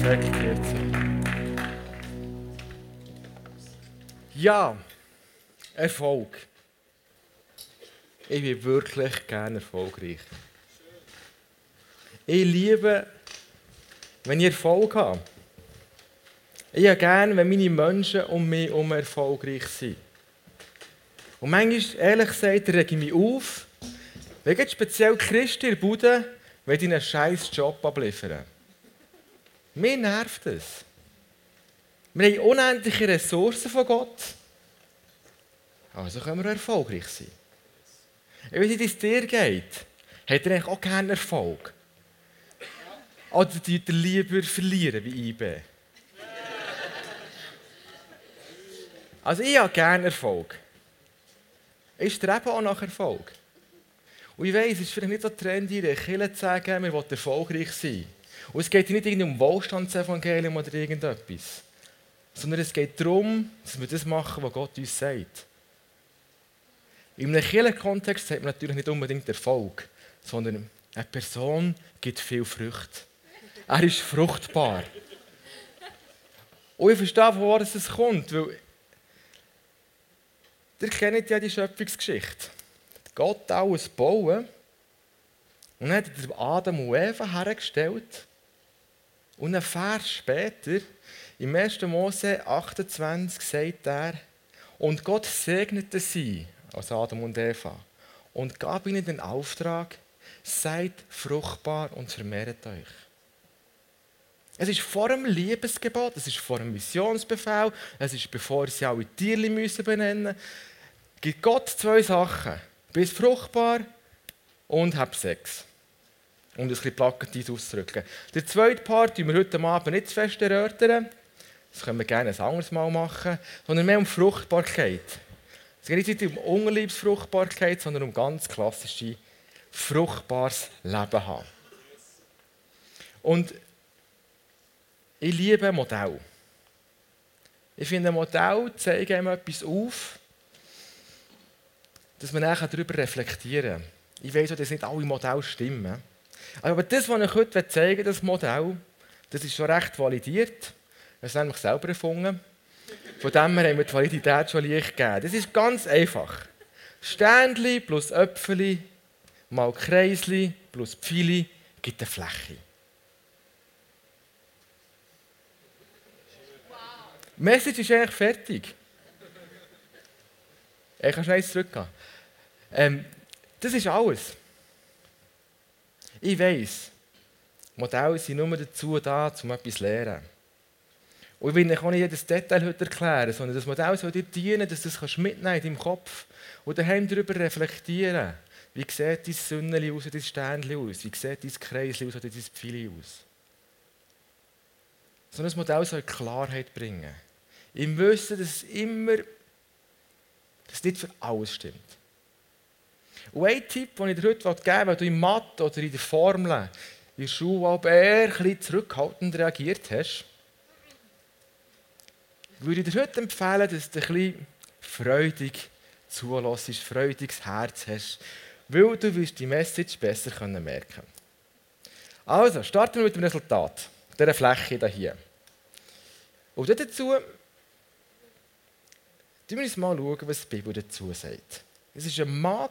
reflektiert sein. Ja, Erfolg. Ich bin wirklich gerne erfolgreich. Ich liebe, wenn ich Erfolg habe. Ich habe gerne, wenn meine Menschen um mich herum erfolgreich sind. Und manchmal, ehrlich gesagt, rege ich mich auf, wenn jetzt speziell Christen in der Bude einen scheiß Job abliefern. Mir nervt es. Wir haben unendliche Ressourcen von Gott. Also können wir erfolgreich sein. Ich weiß nicht, wie es dir geht. Hat er eigentlich auch keinen Erfolg? Oder tut er lieber verlieren wie IB? Also ich habe gerne Erfolg. Ich strebe auch nach Erfolg. Und ich weiss, es ist vielleicht nicht so trendy, in der Kirche zu sagen, wir wollen erfolgreich sein. Und es geht nicht um Wohlstandsevangelium oder irgendetwas. Sondern es geht darum, dass wir das machen, was Gott uns sagt. In einem Kirchenkontext sagt man natürlich nicht unbedingt Erfolg, sondern eine Person gibt viel Frucht. Er ist fruchtbar. Und ich verstehe, von wo es kommt, weil ihr kennt ja die Schöpfungsgeschichte. Gott alles bauen und hat Adam und Eva hergestellt und ein Vers später, im 1. Mose 28, sagt er, und Gott segnete sie, also Adam und Eva, und gab ihnen den Auftrag, seid fruchtbar und vermehrt euch. Es ist vor dem Liebesgebot, es ist vor dem Missionsbefehl, es ist bevor sie alle Tiere müssen benennen müssen. Gibt Gott zwei Sachen. Bist fruchtbar und hab Sex. Das ein bisschen plakativ auszudrücken. Der zweite Part, den wir heute Abend nicht zu fest erörtern, das können wir gerne ein anderes Mal machen, sondern mehr um Fruchtbarkeit. Es geht nicht um Unliebsfruchtbarkeit, sondern um ganz klassische, fruchtbares Leben haben. Und ich liebe Modell. Ich finde, Modell zeigen einem etwas auf, dass man nachher darüber reflektieren kann. Ich weiß dass nicht alle Modelle stimmen. Aber das, was ich heute zeigen das Modell, das ist schon recht validiert. Das haben nämlich selber erfunden. Von dem her haben wir die Validität schon leicht gegeben. Das ist ganz einfach. Ständli plus Äpfeli mal Kreisli plus Pfeili gibt eine Fläche. Die Message ist eigentlich fertig. Ich kann schnell zurückgehen. Ähm, das ist alles. Ich weiß, Modelle sind nur dazu da, um etwas zu lernen. Und ich will nicht jedes Detail heute erklären, sondern das Modell soll dir dienen, dass du das mitnehmen in deinem Kopf und daheim darüber reflektieren. Wie sieht dein Sünneli aus, dein Sternchen aus? Wie sieht dein Kreisli aus oder dein Pfeili aus? So ein Modell soll Klarheit bringen. Im Wissen, dass es immer, dass es nicht für alles stimmt. Und ein Tipp, den ich dir heute geben will, weil du in Mathe oder in der Formel in der Schule eher ein bisschen zurückhaltend reagiert hast, würde ich dir heute empfehlen, dass du ein bisschen freudig zulässt, freudiges Herz hast, weil du wirst die Message besser können merken Also, starten wir mit dem Resultat, dieser Fläche hier. Und dazu schauen wir uns mal was die Bibel dazu sagt. Es war ein Mann,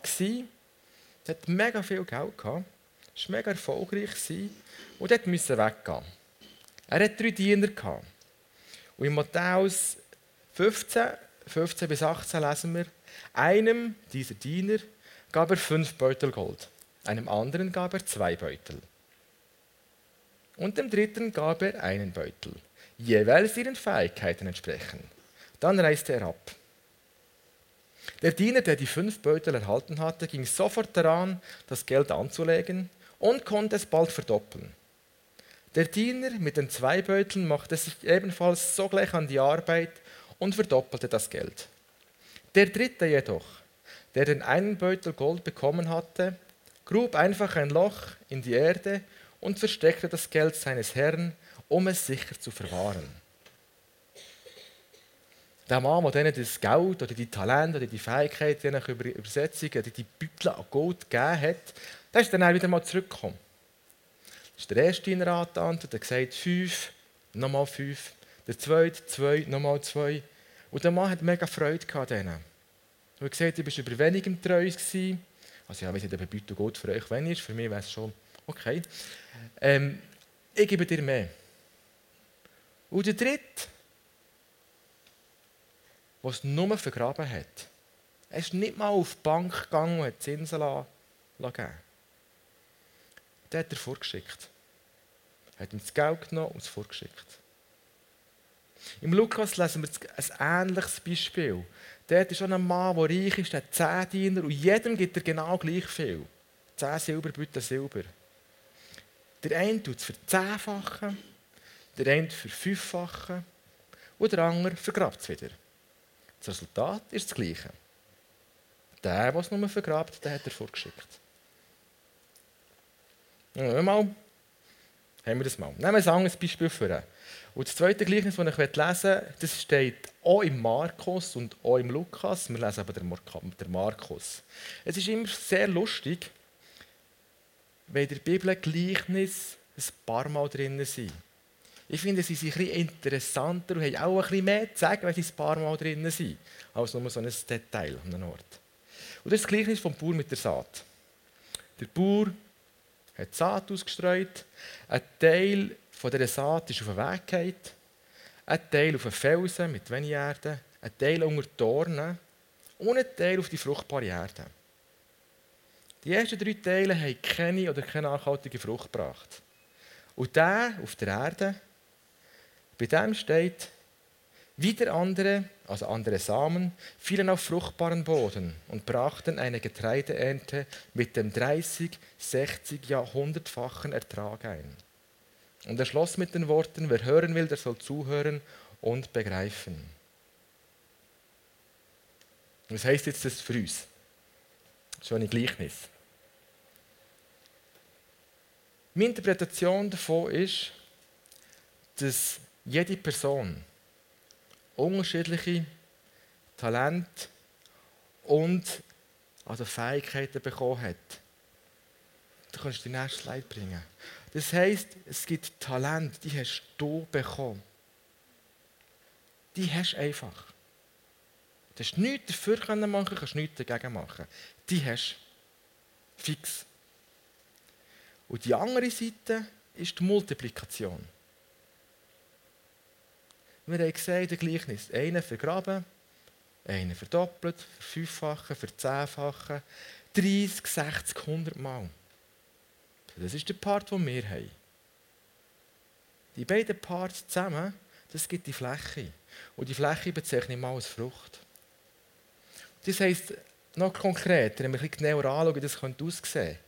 der hat mega viel Geld gehabt, war mega erfolgreich und musste weggehen. Er hatte drei Diener. Und in Matthäus 15, 15 bis 18 lesen wir, einem dieser Diener gab er fünf Beutel Gold, einem anderen gab er zwei Beutel. Und dem dritten gab er einen Beutel, jeweils ihren Fähigkeiten entsprechend. Dann reiste er ab. Der Diener, der die fünf Beutel erhalten hatte, ging sofort daran, das Geld anzulegen und konnte es bald verdoppeln. Der Diener mit den zwei Beuteln machte sich ebenfalls sogleich an die Arbeit und verdoppelte das Geld. Der dritte jedoch, der den einen Beutel Gold bekommen hatte, grub einfach ein Loch in die Erde und versteckte das Geld seines Herrn, um es sicher zu verwahren. Der Mann, der denen das Geld oder die Talente oder die Fähigkeit, je nach Übersetzung, oder die Beutel an Gold gegeben hat, der ist dann auch wieder mal zurückgekommen. Das ist der erste in der Antwort, der gesagt, fünf nochmal fünf. Der zweite, zwei, nochmal zwei. Und der Mann hat mega Freude an denen. Und er gesagt, du bist über wenigem treu gewesen. Also ja, wir sind eben Beutel gut für euch, wenn ihr Für mich wäre es schon okay. Ähm, ich gebe dir mehr. Und der dritte, der es nur vergraben hat, er ist nicht mal auf die Bank gegangen und hat Zinsen gegeben. Der hat er vorgeschickt. Er hat ihm das Geld genommen und es vorgeschickt. Im Lukas lesen wir ein ähnliches Beispiel. Dort ist schon ein Mann, der reich ist, der hat zehn Diener und jedem gibt er genau gleich viel. Zehn Silberbütten Silber. Der eine tut es für zehnfache, der eine für fünffache und der andere vergrabt es wieder. Das Resultat ist das gleiche. Der, der es nur vergrabt, der hat er vorgeschickt. Ja, mal, haben wir das mal. Nehmen wir ein anderes Beispiel für. Und das zweite Gleichnis, das ich lesen möchte, das steht auch im Markus und auch im Lukas. Wir lesen aber den Markus. Es ist immer sehr lustig, wenn in der Bibel Gleichnis ein paar Mal drin sind. Ich finde, sie sind bisschen interessanter und haben auch bisschen mehr zu sagen, wenn sie ein paar Mal drin sind, als nur so ein Detail an einem Ort. Und das ist das Gleichnis vom Bauer mit der Saat. Der Bauer hat Saat ausgestreut, ein Teil von dieser Saat ist auf den Weg gefallen, ein Teil auf den Felsen mit wenig Erde, ein Teil unter Dornen und ein Teil auf die fruchtbare Erde. Die ersten drei Teile haben keine oder keine nachhaltige Frucht gebracht. Und der auf der Erde, bei dem steht, wieder andere, also andere Samen, fielen auf fruchtbaren Boden und brachten eine Getreideernte mit dem 30, 60, ja 100-fachen Ertrag ein. Und er schloss mit den Worten, wer hören will, der soll zuhören und begreifen. Was heißt jetzt das für uns? So ein Gleichnis. Meine Interpretation davon ist, dass jede Person unterschiedliche Talente und also Fähigkeiten bekommen hat. Du kannst die nächste Slide bringen. Das heisst, es gibt Talente, die hast du bekommen. Die hast du einfach. Du hast nichts dafür machen, kannst nichts dagegen machen. Die hast du fix. Und die andere Seite ist die Multiplikation. Wir haben gesagt, ein Gleichnis. Einen vergraben, einen verdoppelt, verfünffachen, verzehnfachen, 30, 60, 100 Mal. Das ist der Part, den wir haben. Die beiden Parts zusammen, das gibt die Fläche. Und die Fläche bezeichne ich mal als Frucht. Das heisst, noch konkreter, wenn wir ein bisschen genauer anschauen, wie das aussehen könnte,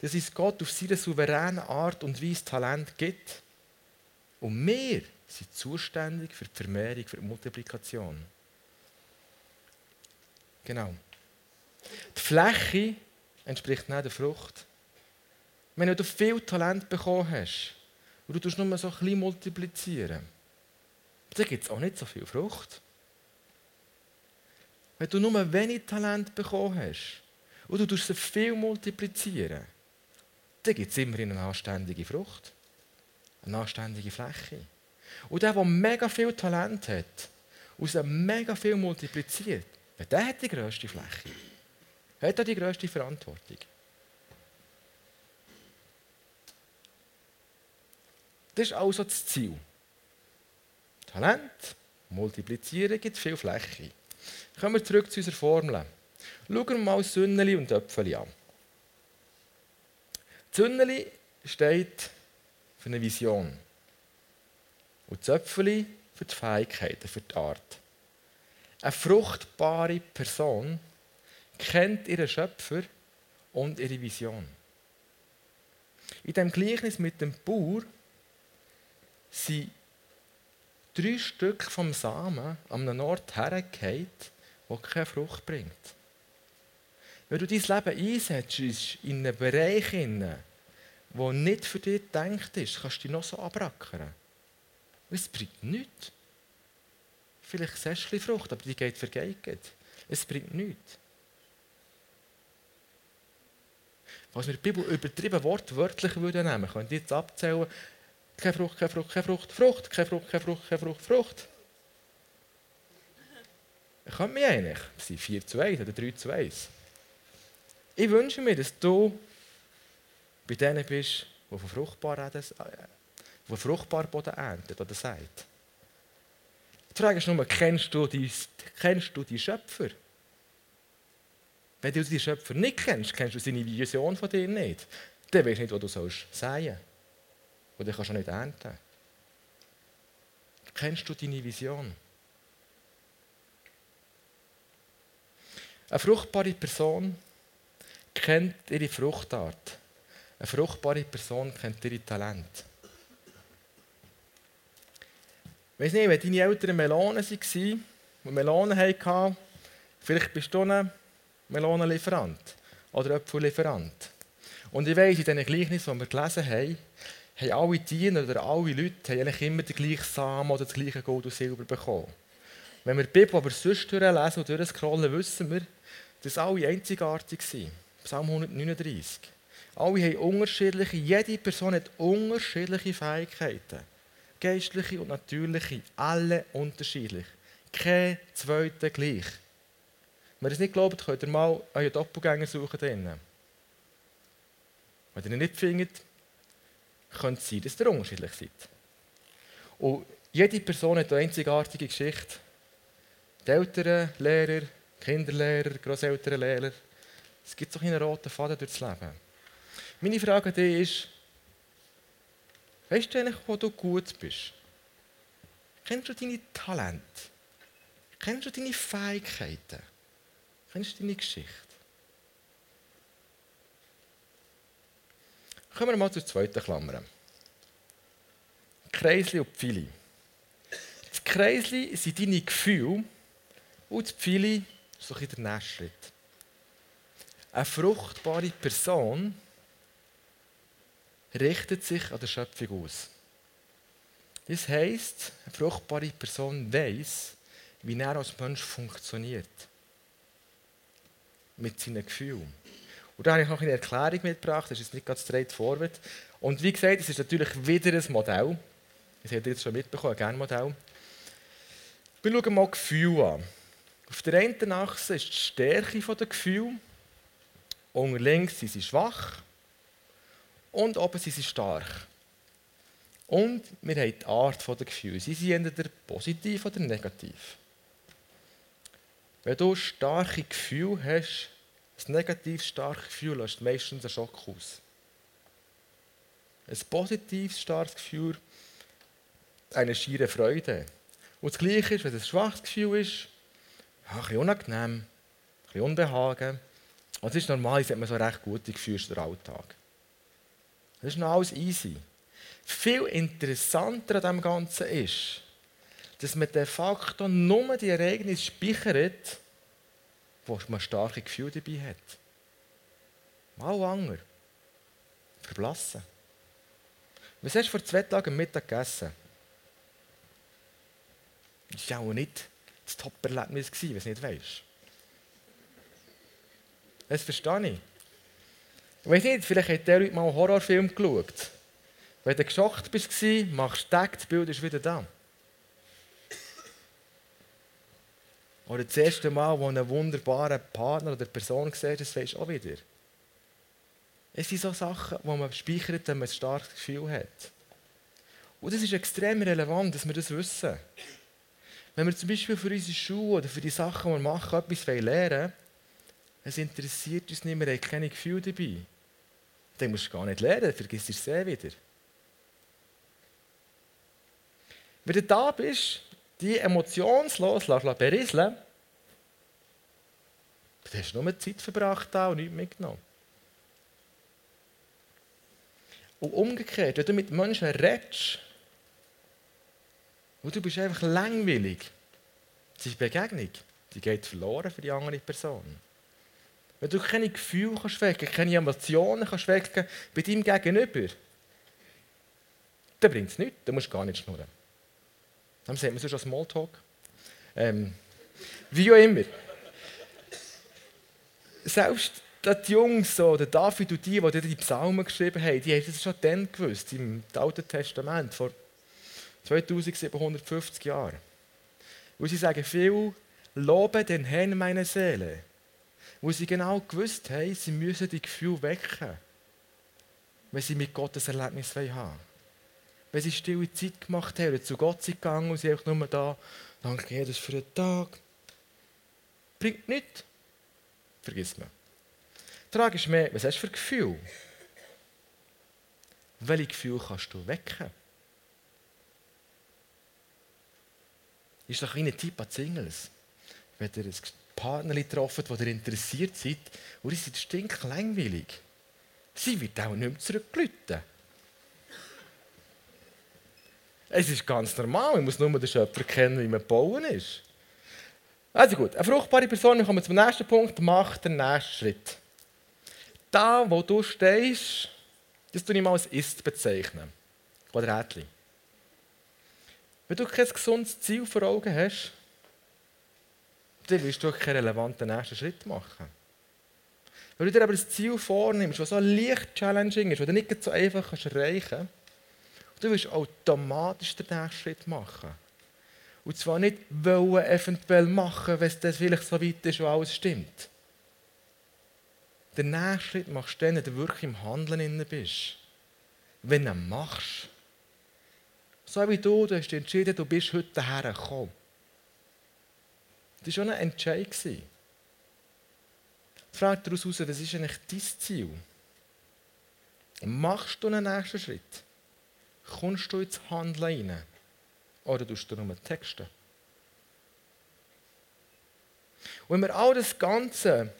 dass es Gott auf seine souveräne Art und Weise Talent gibt. Und wir sind zuständig für die Vermehrung, für die Multiplikation. Genau. Die Fläche entspricht nicht der Frucht. Wenn du viel Talent bekommen hast und du nur so ein bisschen multiplizieren, dann gibt es auch nicht so viel Frucht. Wenn du nur wenig Talent bekommen hast und du sie viel multiplizieren, dann gibt es immerhin eine anständige Frucht, eine anständige Fläche. Und der, der mega viel Talent hat, aus einem mega viel multipliziert, der hat die grösste Fläche. Hat auch die grösste Verantwortung. Das ist also das Ziel. Talent, multiplizieren, gibt viel Fläche. Kommen wir zurück zu unserer Formel. Schauen wir mal Sünneli und Äpfel an. Sünneli steht für eine Vision. Und Zöpfeli für die Fähigkeiten, für die Art. Eine fruchtbare Person kennt ihren Schöpfer und ihre Vision. In dem Gleichnis mit dem Bauer sind drei Stück vom Samen an einem Ort hergefallen, der keine Frucht bringt. Wenn du dein Leben einsetzt in einen Bereich, der nicht für dich gedacht ist, kannst du dich noch so abrackern. Es bringt nichts. Vielleicht siehst du Frucht, aber die geht vergeigt. Es bringt nichts. Was wir die Bibel übertrieben wortwörtlich nehmen würden, könnt ihr jetzt abzählen, keine Frucht, keine Frucht, keine Frucht, Frucht, keine Frucht, keine Frucht, keine Frucht, Frucht. Ich könnte mich eigentlich, es sind 4 zu 1 oder 3 zu 1. Ich wünsche mir, dass du bei denen bist, die von fruchtbar, die fruchtbar Boden ernten oder sagt. Die Frage ist nur, kennst du die, kennst Schöpfer? Wenn du die Schöpfer nicht kennst, kennst du seine Vision von dir nicht, dann weißt du nicht, was du sollst säen. Und dann kannst du nicht ernten. Kennst du deine Vision? Eine fruchtbare Person kennt ihre Fruchtart. Eine fruchtbare Person kennt ihre Talente. Ich weiß nicht, wenn deine Eltern Melonen waren und Melonen hatten, vielleicht bist du ein Melonenlieferant oder Äpfellieferant. Und ich weiss, in diesen Gleichnissen, die wir gelesen haben, haben alle Diener oder alle Leute eigentlich immer den gleichen Samen oder das gleiche Gold und Silber bekommen. Wenn wir die Bibel aber sonst durchlesen und durchscrollen, wissen wir, dass alle einzigartig sind. Psalm 139. Alle haben unterschiedliche, jede Person hat unterschiedliche Fähigkeiten. Geistliche und natürliche, alle unterschiedlich. Kein zweiter gleich. Wenn ihr es nicht glaubt, könnt ihr mal euren Doppelgänger suchen. Drinnen. Wenn ihr ihn nicht findet, könnte es sein, dass ihr unterschiedlich seid. Und jede Person hat eine einzigartige Geschichte. Die Eltern, Lehrer, Kinderlehrer, Grosselternlehrer. Es gibt so einen roten Faden durchs Leben. Meine Frage an dich ist, weißt du eigentlich, wo du gut bist? Kennst du deine Talente? Kennst du deine Fähigkeiten? Kennst du deine Geschichte? Kommen wir mal zur zweiten Klammer. Kreisli und Pfeile. Das Kreisli sind deine Gefühle und das Pfeile ist doch der nächste Schritt. Eine fruchtbare Person richtet sich an der Schöpfung aus. Das heisst, eine fruchtbare Person weiß, wie er als Mensch funktioniert. Mit seinen Gefühlen. Und da habe ich noch eine Erklärung mitgebracht, das ist nicht ganz straightforward. Und wie gesagt, es ist natürlich wieder ein Modell. Das habt ihr jetzt schon mitbekommen, ein Gernmodell. Wir schauen mal Gefühle an. Auf der einen Achse ist die Stärke der Gefühle. Unter links sind sie schwach. Und oben sind sie stark. Und wir haben die Art der Gefühle. Sie sind entweder positiv oder negativ. Wenn du starke Gefühle hast, ein negativ starkes Gefühl löst meistens einen Schock aus. Ein positives starkes Gefühl, eine schiere Freude. Und das Gleiche ist, wenn es ein schwaches Gefühl ist, ein bisschen unangenehm, ein bisschen Unbehagen. Und es ist normal, hat man so recht gute Gefühle für den Alltag. Das ist noch alles easy. Viel interessanter an dem Ganzen ist, dass man de facto nur die Ereignisse speichert, wo man starke Gefühle dabei hat. Mal Anger. Verblassen. Was hast du vor zwei Tagen Mittag gegessen? Das war auch nicht das Top-Erlebnis, wenn du es nicht weißt. Das verstehe ich. Ich weiß nicht, vielleicht hat der Leute mal einen Horrorfilm geschaut. Wenn du geschockt bist, machst du das Bild ist wieder da. Oder das erste Mal, wo einen wunderbaren Partner oder Person siehst, das weißt du auch wieder. Es sind so Sachen, die man speichert, wenn man ein starkes Gefühl hat. Und es ist extrem relevant, dass wir das wissen. Wenn wir zum Beispiel für unsere Schule oder für die Sachen, die wir machen, etwas lernen wollen, es interessiert uns nicht mehr, wir haben keine Gefühle dabei. Dann musst du gar nicht lernen, vergiss es sehr wieder. Wenn du da bist die emotionslos berieseln dann hast du nur Zeit verbracht da und nichts mitgenommen. Und umgekehrt, wenn du mit Menschen redest, und du bist einfach langweilig, die Begegnung, die geht verloren für die andere Person. Wenn du keine Gefühle kannst keine Emotionen wecken bei deinem Gegenüber, dann bringt es nichts, dann musst du gar nicht schnurren. Dann sehen wir sonst Smalltalk. Ähm, wie auch immer. Selbst die Jungs, so, der David und die, die die Psalmen geschrieben haben, die haben das schon dann gewusst, im Alten Testament, vor 2750 Jahren. Wo sie sagen, viel lobe den Herrn meine Seele. Wo sie genau gewusst haben, sie müssen die Gefühle wecken, wenn sie mit Gott ein Erlebnis haben Wenn sie stille Zeit gemacht haben, zu Gott sind gegangen und sie einfach nur da, danke Jesus für den Tag. Bringt nichts. Vergiss man. Die Frage ist mehr, was hast du für Gefühl? Welche Gefühle kannst du wecken? Ist doch ein Tipp an Singles. Wenn ihr einen Partner getroffen der interessiert seid, und ihr seid stinklangweilig, sie wird auch nicht mehr zurückblüten. Es ist ganz normal, man muss nur den Schöpfer kennen, wie man bauen ist. Also gut, eine fruchtbare Person, wir kommen zum nächsten Punkt, macht den nächsten Schritt. Da, wo du stehst, das tue ich mal als Ist bezeichnen. Quadratli. Wenn du kein gesundes Ziel vor Augen hast, dann wirst du keinen relevanten nächsten Schritt machen. Wenn du dir aber ein Ziel vornimmst, das so leicht challenging ist, das du nicht so einfach erreichen kannst, du wirst automatisch den nächsten Schritt machen. Und zwar nicht wollen eventuell machen, wenn es das vielleicht so weit ist, wo alles stimmt. Den nächsten Schritt machst du dann, wenn du wirklich im Handeln bist. Wenn du ihn machst. So wie du, du hast entschieden, du bist heute daher gekommen. Das war schon ein Entscheid. Die Frage daraus heraus, was ist eigentlich dein Ziel? Machst du einen nächsten Schritt? Kommst du ins Handeln rein? Oder tust du nur Texte? Wenn wir all das Ganze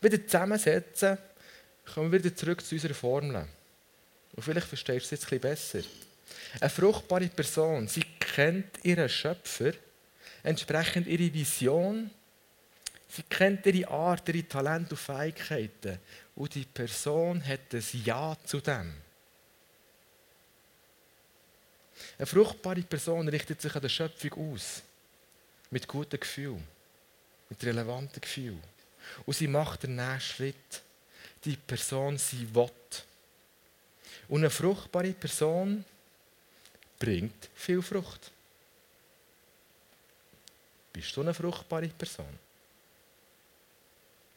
wieder zusammensetzen, kommen wir wieder zurück zu unserer Formel. Und vielleicht verstehst du es jetzt ein bisschen besser. Eine fruchtbare Person, sie kennt ihren Schöpfer, entsprechend ihre Vision, sie kennt ihre Art, ihre Talente und Fähigkeiten. Und die Person hat ein Ja zu dem. Eine fruchtbare Person richtet sich an der Schöpfung aus. Mit gutem Gefühl. Mit relevantem Gefühl. Und sie macht den nächsten Schritt. Die Person, sie will. Und eine fruchtbare Person bringt viel Frucht. Bist du eine fruchtbare Person?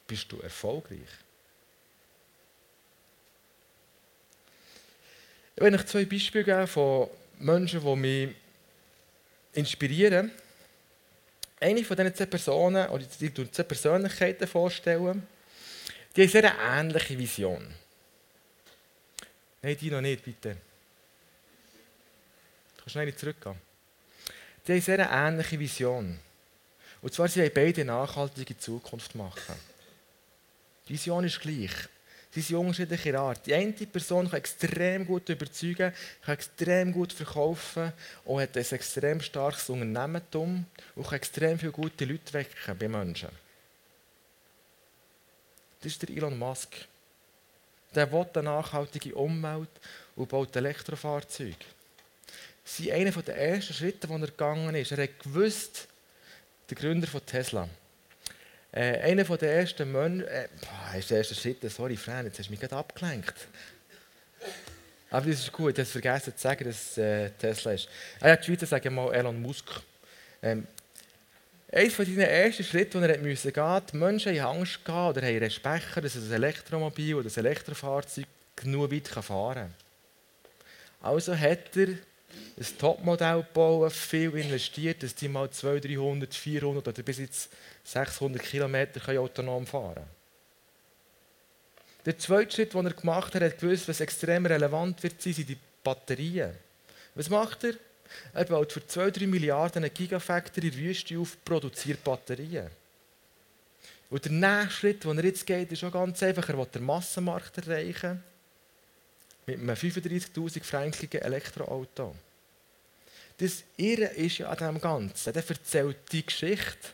Bist du erfolgreich? Ich will euch zwei Beispiele geben von Menschen, die mich inspirieren. Eine von diesen zwei Personen, oder die zwei Persönlichkeiten vorstellen, die haben eine sehr ähnliche Vision. Nein, die noch nicht, bitte. Du kannst schnell zurückgehen. Die haben eine sehr ähnliche Vision. Und zwar, sie wollen beide nachhaltige Zukunft machen. Die Vision ist gleich. Sie sind unterschiedlicher Art. Die eine Person kann extrem gut überzeugen, kann extrem gut verkaufen und hat ein extrem starkes Unternehmertum und kann extrem viele gute Leute wecken bei Menschen. Das ist der Elon Musk. Der will eine nachhaltige Umwelt und baut Elektrofahrzeuge. Das ist einer der ersten Schritte, die er gegangen ist. Er hat gewusst, der Gründer von Tesla, äh, einer der ersten Menschen, äh, ist der erste Schritt, sorry, Fran, jetzt hast du mich gerade abgelenkt. Aber das ist gut, ich habe vergessen zu sagen, dass äh, Tesla ist. Ah, ja, die Schweizer sagen mal Elon Musk. Ähm, eines von seinen ersten Schritten, die er musste gehen, die Menschen haben Angst gehabt oder haben Respekt, dass ein Elektromobil oder ein Elektrofahrzeug genug weit fahren kann. Also hat er ein Topmodell bauen, viel investiert, dass die mal 200, 300, 400 oder bis jetzt 600 Kilometer autonom fahren können. Der zweite Schritt, den er gemacht hat, hat gewusst, was extrem relevant wird sein, sind die Batterien. Was macht er? Er baut für 2-3 Milliarden eine Gigafactory in der Wüste auf, produziert Batterien. Und der nächste Schritt, den er jetzt geht, ist auch ganz einfach. Er will den Massenmarkt erreichen mit einem 35.000 frankigen Elektroauto. Das Irre ist ja an dem Ganzen. Er erzählt die Geschichte.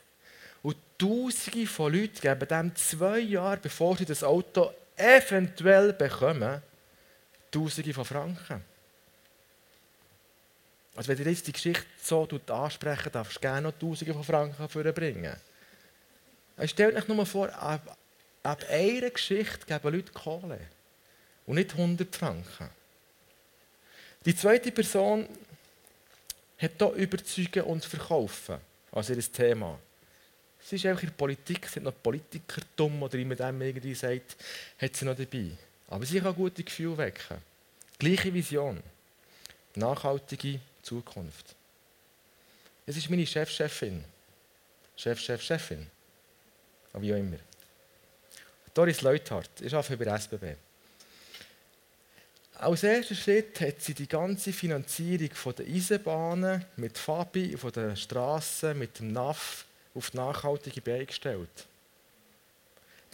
Und Tausende von Leuten geben dem zwei Jahre, bevor sie das Auto eventuell bekommen, Tausende von Franken. Also wenn ihr jetzt die Geschichte so ansprechen darfst du gerne noch Tausende von Franken bringen. Stellt euch nur vor, eine ab einer Geschichte geben Leute Kohle. Und nicht 100 Franken. Die zweite Person hat hier überzeugen und verkaufen als ihr Thema. Sie ist einfach in der Politik, sind noch Politiker dumm oder man dem irgendwie sagt, hat sie noch dabei. Aber sie kann gute Gefühle wecken. Gleiche Vision. Nachhaltige Zukunft. Es ist meine Chefchefin. Chef, Chef, Chefin. Aber wie auch immer. Doris Leuthardt, ich arbeite bei der SBB. Als erster Schritt hat sie die ganze Finanzierung der Eisenbahnen mit Fabi, von den Straßen, mit dem NAF auf nachhaltige Beine gestellt.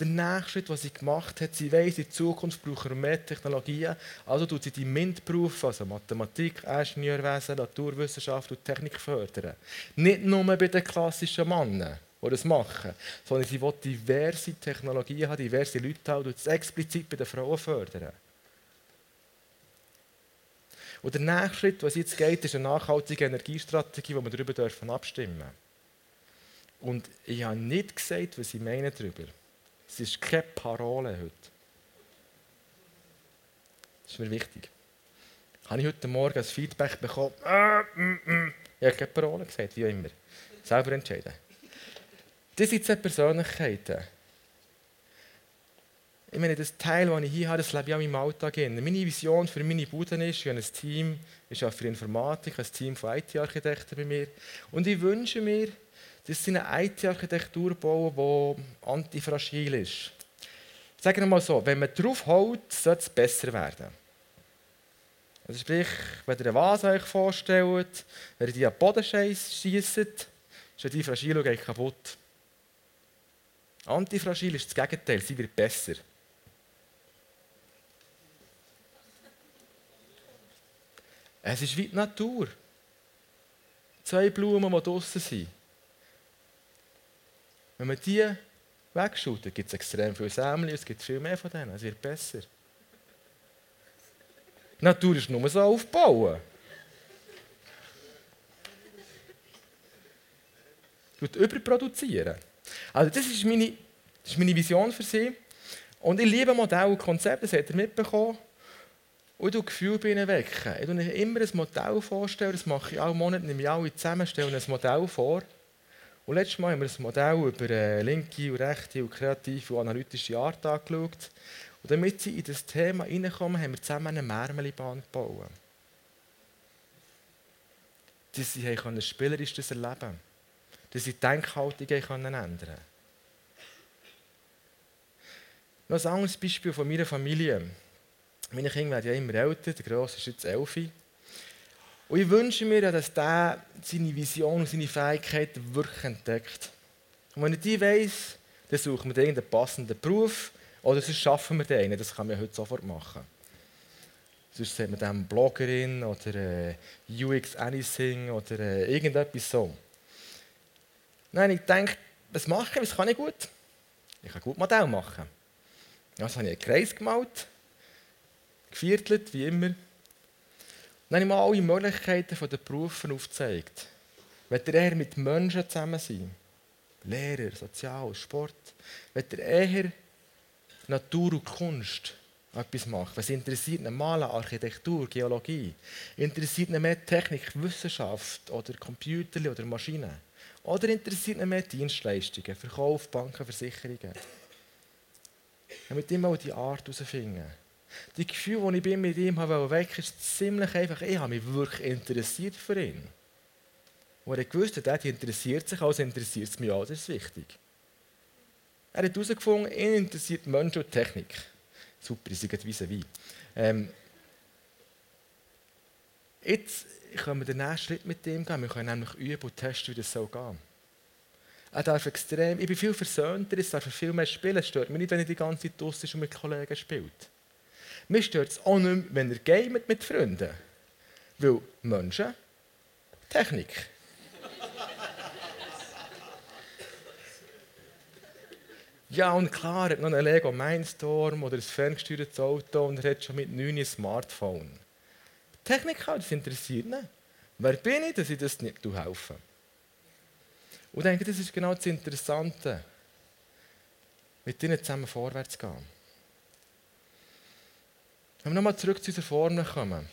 Der nächste Schritt, was sie gemacht hat, sie weiss, in Zukunft brauchen wir mehr Technologien, also tut sie die MINT-Berufe, also Mathematik, Ingenieurwesen, Naturwissenschaft und Technik fördern. Nicht nur bei den klassischen Männern, die das machen, sondern sie will diverse Technologien haben, diverse Leute haben und das explizit bei den Frauen fördern. Und der nächste Schritt, was jetzt geht, ist eine nachhaltige Energiestrategie, wo wir darüber abstimmen dürfen. Und ich habe nicht gesagt, was ich meine darüber. Es ist keine Parole heute. Das ist mir wichtig. Habe ich heute Morgen ein Feedback bekommen? Äh, mm, mm. Ich habe keine Parole gesagt, wie immer. Selber entscheiden. Das sind zwei Persönlichkeiten. Ich meine, das Teil, das ich hier habe, das lebe ich auch in meinem Alltag. Meine Vision für meine Bude ist, ich habe ein Team, ich arbeite für Informatik, ein Team von IT-Architekten bei mir. Und ich wünsche mir, dass sie eine IT-Architektur bauen, die antifragil ist. Sagen wir mal so, wenn man drauf haut, sollte es besser werden. Also sprich, wenn ihr eine Vase euch vorstellt, wenn ihr die an den Boden schießt, ist die fragil und kaputt. Antifragil ist das Gegenteil, sie wird besser. Es ist wie die Natur. Zwei Blumen, die draußen sind. Wenn man die wegschaut, gibt es extrem viele Sämli, es gibt viel mehr von denen, es wird besser. Die Natur ist nur so aufbauen. Und überproduzieren. Also das ist, meine, das ist meine Vision für sie. Und ich liebe Modelle und Konzepte, das habt ihr mitbekommen. Und ich Gefühl bei ihnen wecken. Ich stelle immer ein Modell vorstellen, das mache ich alle Monate, nehme ich alle zusammen, stelle ein Modell vor. Und letztes Mal haben wir ein Modell über eine linke und rechte und kreative und analytische Art angeschaut. Und damit sie in das Thema hineinkommen, haben wir zusammen eine Märmelibahn gebaut. Dass sie ein spielerisches Erleben können. Dass sie die Denkhaltung ändern können. Noch ein anderes Beispiel von meiner Familie. Meine Kinder werden ja immer älter, der Grosse ist jetzt elf. Und ich wünsche mir, dass der seine Vision und seine Fähigkeiten wirklich entdeckt. Und wenn ich die weiss, dann suchen wir irgendeinen passenden Beruf oder sonst schaffen wir den. Das kann man heute sofort machen. Sonst sieht man dann Bloggerin oder äh, UX Anything oder äh, irgendetwas so. Nein, ich denke, was mache ich? Was kann ich gut? Ich kann gut Modell machen. Also habe ich einen Kreis gemalt, geviertelt, wie immer. Dann habe ich mal alle Möglichkeiten der Berufe aufgezeigt. Wenn ihr eher mit Menschen zusammen sein, Lehrer, Sozial, Sport, wenn ihr eher Natur und Kunst etwas macht, was interessiert ihn Malen, Architektur, Geologie, interessiert ihn mehr Technik, Wissenschaft oder Computer oder Maschinen, oder interessiert ihn mehr Dienstleistungen, Verkauf, Banken, Versicherungen. Damit immer auch die Art herausfinden. Die Gefühle, die ich mit ihm habe, weg ist ziemlich einfach. Ich habe mich wirklich interessiert für ihn. Und er gewusst hat, er interessiert sich, also interessiert es mich auch, das ist wichtig. Er hat herausgefunden, ihn interessiert Mensch und Technik. Super, ich sage wie wie. Ähm, jetzt können wir den nächsten Schritt mit ihm gehen. Wir können nämlich üben und testen, wie das soll gehen. Er darf extrem, ich bin viel versöhnter, es darf viel mehr spielen. Es stört mich nicht, wenn er die ganze Zeit draussen und mit Kollegen spielt. Mir stört es auch nicht mehr, wenn er gamet mit Freunden. Weil Menschen, Technik. ja, und klar, er hat noch einen Lego Mindstorm oder ein ferngesteuertes Auto und er hat schon mit 9 ein Smartphone. Technik das interessiert ihn. Wer bin ich, dass ich das nicht helfe? Und ich denke, das ist genau das Interessante. mit ihnen zusammen vorwärts gehen. Wenn wir nochmal zurück zu unserer Formel kommen.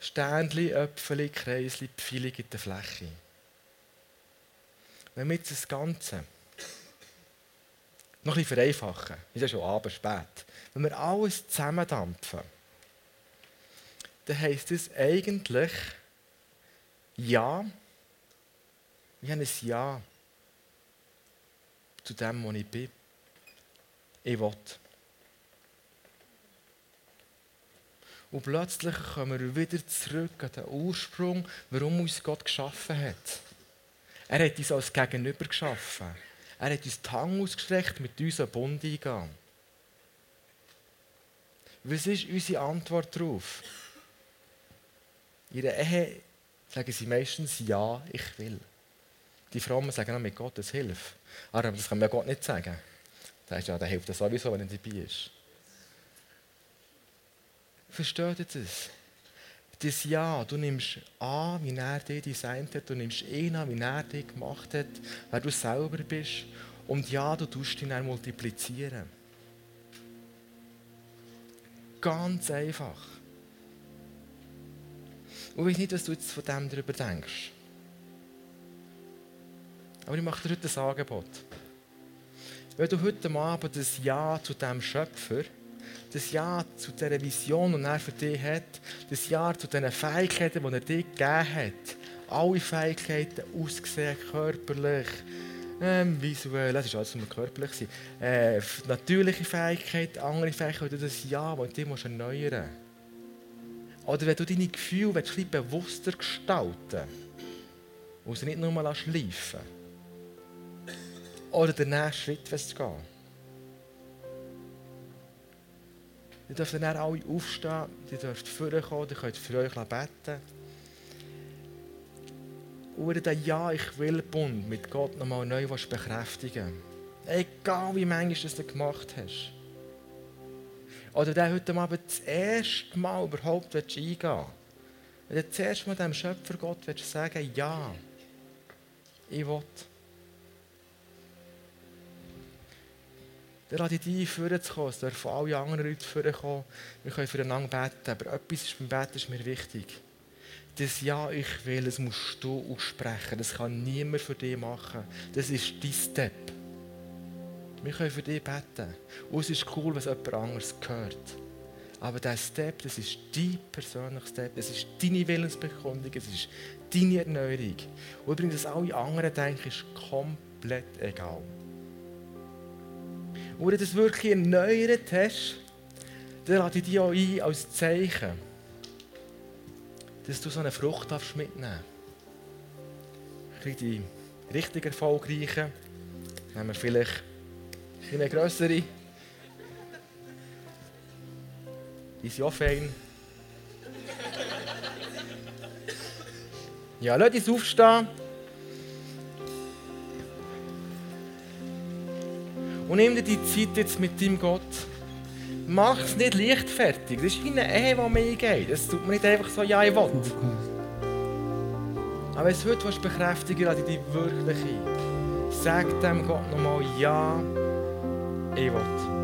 Ständli, Äpfeli, Kreisli, Pfeile in der Fläche. Wenn wir jetzt das Ganze noch bisschen vereinfachen, ist ja schon abends spät, wenn wir alles zusammendampfen, dann heisst es eigentlich Ja. Ich habe ein Ja zu dem, wo ich bin. Ich will. Und plötzlich kommen wir wieder zurück an den Ursprung, warum uns Gott geschaffen hat. Er hat uns als Gegenüber geschaffen. Er hat uns die Hand ausgestreckt, mit uns einen Bund eingehen. Was ist unsere Antwort darauf? In der Ehe sagen sie meistens Ja, ich will. Die Frauen sagen auch mit Gottes Hilfe. Aber das kann man Gott nicht sagen. Da ist ja, der hilft sowieso, wenn er dabei ist. Versteht ihr das? Das Ja, du nimmst an, wie er dich designt hat, du nimmst ihn an, wie er dich gemacht hat, wer du selber bist. Und ja, du tust ihn dann multiplizieren. Ganz einfach. Und ich weiß nicht, was du jetzt von dem darüber denkst. Aber ich mache dir heute ein Angebot. Wenn du heute Abend das Ja zu dem Schöpfer das Ja zu dieser Vision, die er für dich hat, das Ja zu diesen Fähigkeiten, die er dir gegeben hat. Alle Fähigkeiten, ausgesehen, körperlich, ähm, visuell, das ist alles nur körperlich. Äh, natürliche Fähigkeiten, andere Fähigkeiten, das Ja, das du dir erneuern musst. Oder wenn du deine Gefühle ein bewusster gestalten und sie nicht nur mal schleifen Oder den nächsten Schritt gehen. Ihr dürft dann alle aufstehen, ihr dürft vorkommen, ihr könnt für euch beten. Und den Ja, ich will Bund mit Gott nochmal neu bekräftigen Egal wie manchmal du gemacht hast. Oder der heute Abend das erste Mal überhaupt eingehen willst. Wenn du das erste Mal dem Schöpfer Gott willst sagen ja, ich will. Lade ich dich ein, vorzukommen. Es dürfen alle anderen Leute vorkommen. Wir können füreinander beten. Aber etwas ist beim Beten ist mir wichtig. Das Ja, ich will, das musst du aussprechen. Das kann niemand für dich machen. Das ist dein Step. Wir können für dich beten. Und es ist cool, was jemand anderes gehört. Aber dieser Step, das ist dein persönlicher Step. Es ist deine Willensbekundung. Es ist deine Erneuerung. Und übrigens, dass alle anderen denken, ist komplett egal wo du das wirklich erneuert hast, dann lade ich dich auch ein als Zeichen, dass du so eine Frucht darfst mitnehmen darfst. Die richtig erfolgreichen, nehmen wir vielleicht eine grössere. Die sind auch fein. Ja, lass uns aufstehen. Und nimm dir die Zeit jetzt mit deinem Gott. Mach es nicht leichtfertig. Das ist wie eine Ehe, die mir eingeht. Es tut mir nicht einfach so, ja, ich will. Aber wenn du es heute bekräftigen willst, lade dich wirklich ein. Sag dem Gott nochmal, ja, ich will.